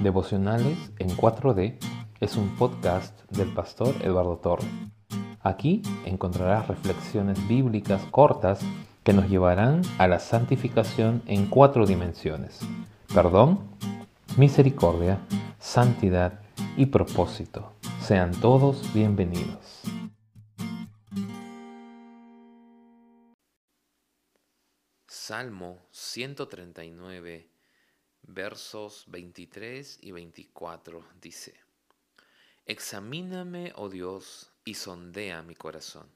Devocionales en 4D es un podcast del pastor Eduardo Torre. Aquí encontrarás reflexiones bíblicas cortas que nos llevarán a la santificación en cuatro dimensiones. Perdón, misericordia, santidad y propósito. Sean todos bienvenidos. Salmo 139 versos 23 y 24 dice, Examíname, oh Dios, y sondea mi corazón.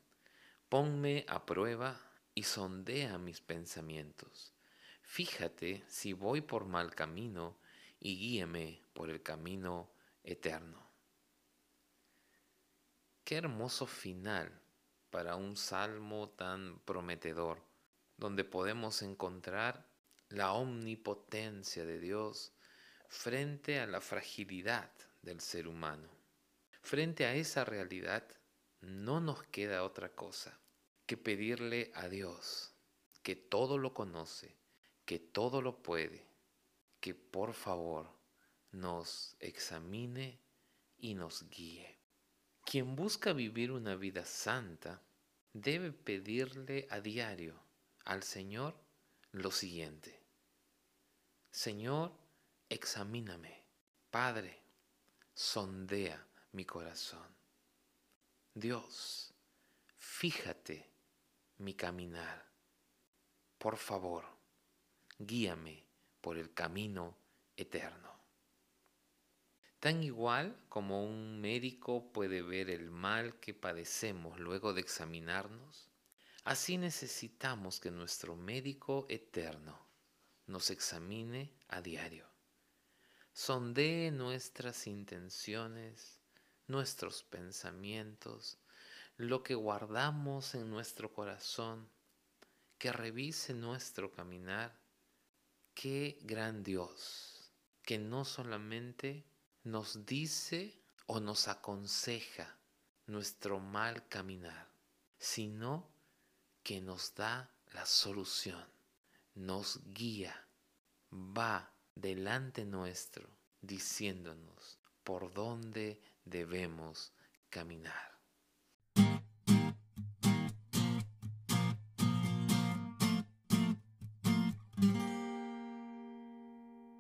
Ponme a prueba y sondea mis pensamientos. Fíjate si voy por mal camino y guíeme por el camino eterno. Qué hermoso final para un salmo tan prometedor, donde podemos encontrar la omnipotencia de Dios frente a la fragilidad del ser humano. Frente a esa realidad no nos queda otra cosa que pedirle a Dios, que todo lo conoce, que todo lo puede, que por favor nos examine y nos guíe. Quien busca vivir una vida santa debe pedirle a diario al Señor lo siguiente. Señor, examíname. Padre, sondea mi corazón. Dios, fíjate mi caminar. Por favor, guíame por el camino eterno. Tan igual como un médico puede ver el mal que padecemos luego de examinarnos, así necesitamos que nuestro médico eterno nos examine a diario. Sondee nuestras intenciones, nuestros pensamientos, lo que guardamos en nuestro corazón, que revise nuestro caminar. Qué gran Dios, que no solamente nos dice o nos aconseja nuestro mal caminar, sino que nos da la solución nos guía, va delante nuestro, diciéndonos por dónde debemos caminar.